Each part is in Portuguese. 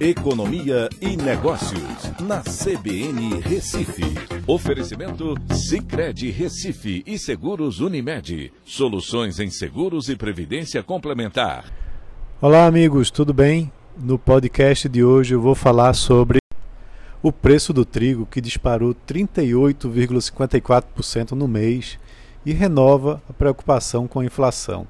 Economia e Negócios, na CBN Recife. Oferecimento Cicred Recife e Seguros Unimed. Soluções em seguros e previdência complementar. Olá, amigos, tudo bem? No podcast de hoje eu vou falar sobre o preço do trigo que disparou 38,54% no mês e renova a preocupação com a inflação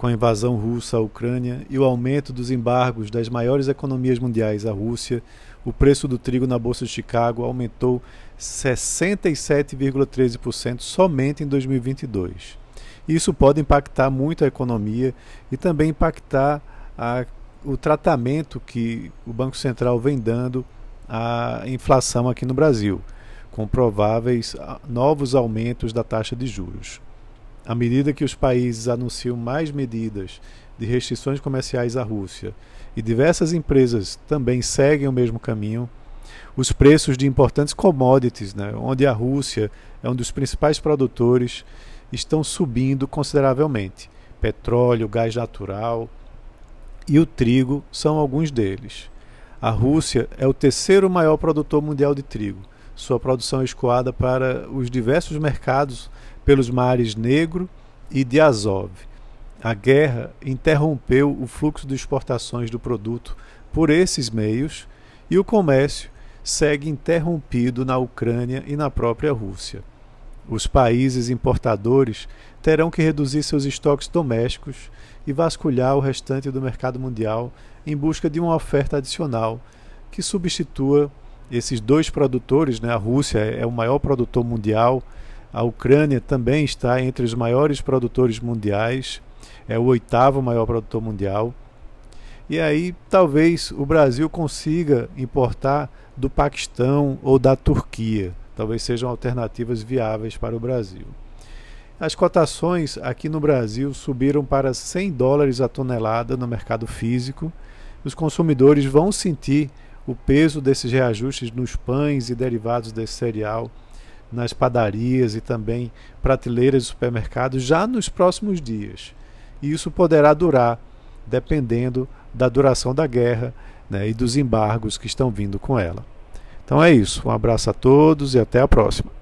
com a invasão russa à Ucrânia e o aumento dos embargos das maiores economias mundiais à Rússia, o preço do trigo na Bolsa de Chicago aumentou 67,13% somente em 2022. Isso pode impactar muito a economia e também impactar a, o tratamento que o Banco Central vem dando à inflação aqui no Brasil, com prováveis novos aumentos da taxa de juros. À medida que os países anunciam mais medidas de restrições comerciais à Rússia e diversas empresas também seguem o mesmo caminho, os preços de importantes commodities, né, onde a Rússia é um dos principais produtores, estão subindo consideravelmente. Petróleo, gás natural e o trigo são alguns deles. A Rússia é o terceiro maior produtor mundial de trigo. Sua produção é escoada para os diversos mercados pelos mares Negro e de Azov. A guerra interrompeu o fluxo de exportações do produto por esses meios e o comércio segue interrompido na Ucrânia e na própria Rússia. Os países importadores terão que reduzir seus estoques domésticos e vasculhar o restante do mercado mundial em busca de uma oferta adicional que substitua esses dois produtores. Né? A Rússia é o maior produtor mundial a Ucrânia também está entre os maiores produtores mundiais, é o oitavo maior produtor mundial. E aí talvez o Brasil consiga importar do Paquistão ou da Turquia. Talvez sejam alternativas viáveis para o Brasil. As cotações aqui no Brasil subiram para 100 dólares a tonelada no mercado físico. Os consumidores vão sentir o peso desses reajustes nos pães e derivados desse cereal nas padarias e também prateleiras de supermercados já nos próximos dias. E isso poderá durar, dependendo da duração da guerra né, e dos embargos que estão vindo com ela. Então é isso. Um abraço a todos e até a próxima.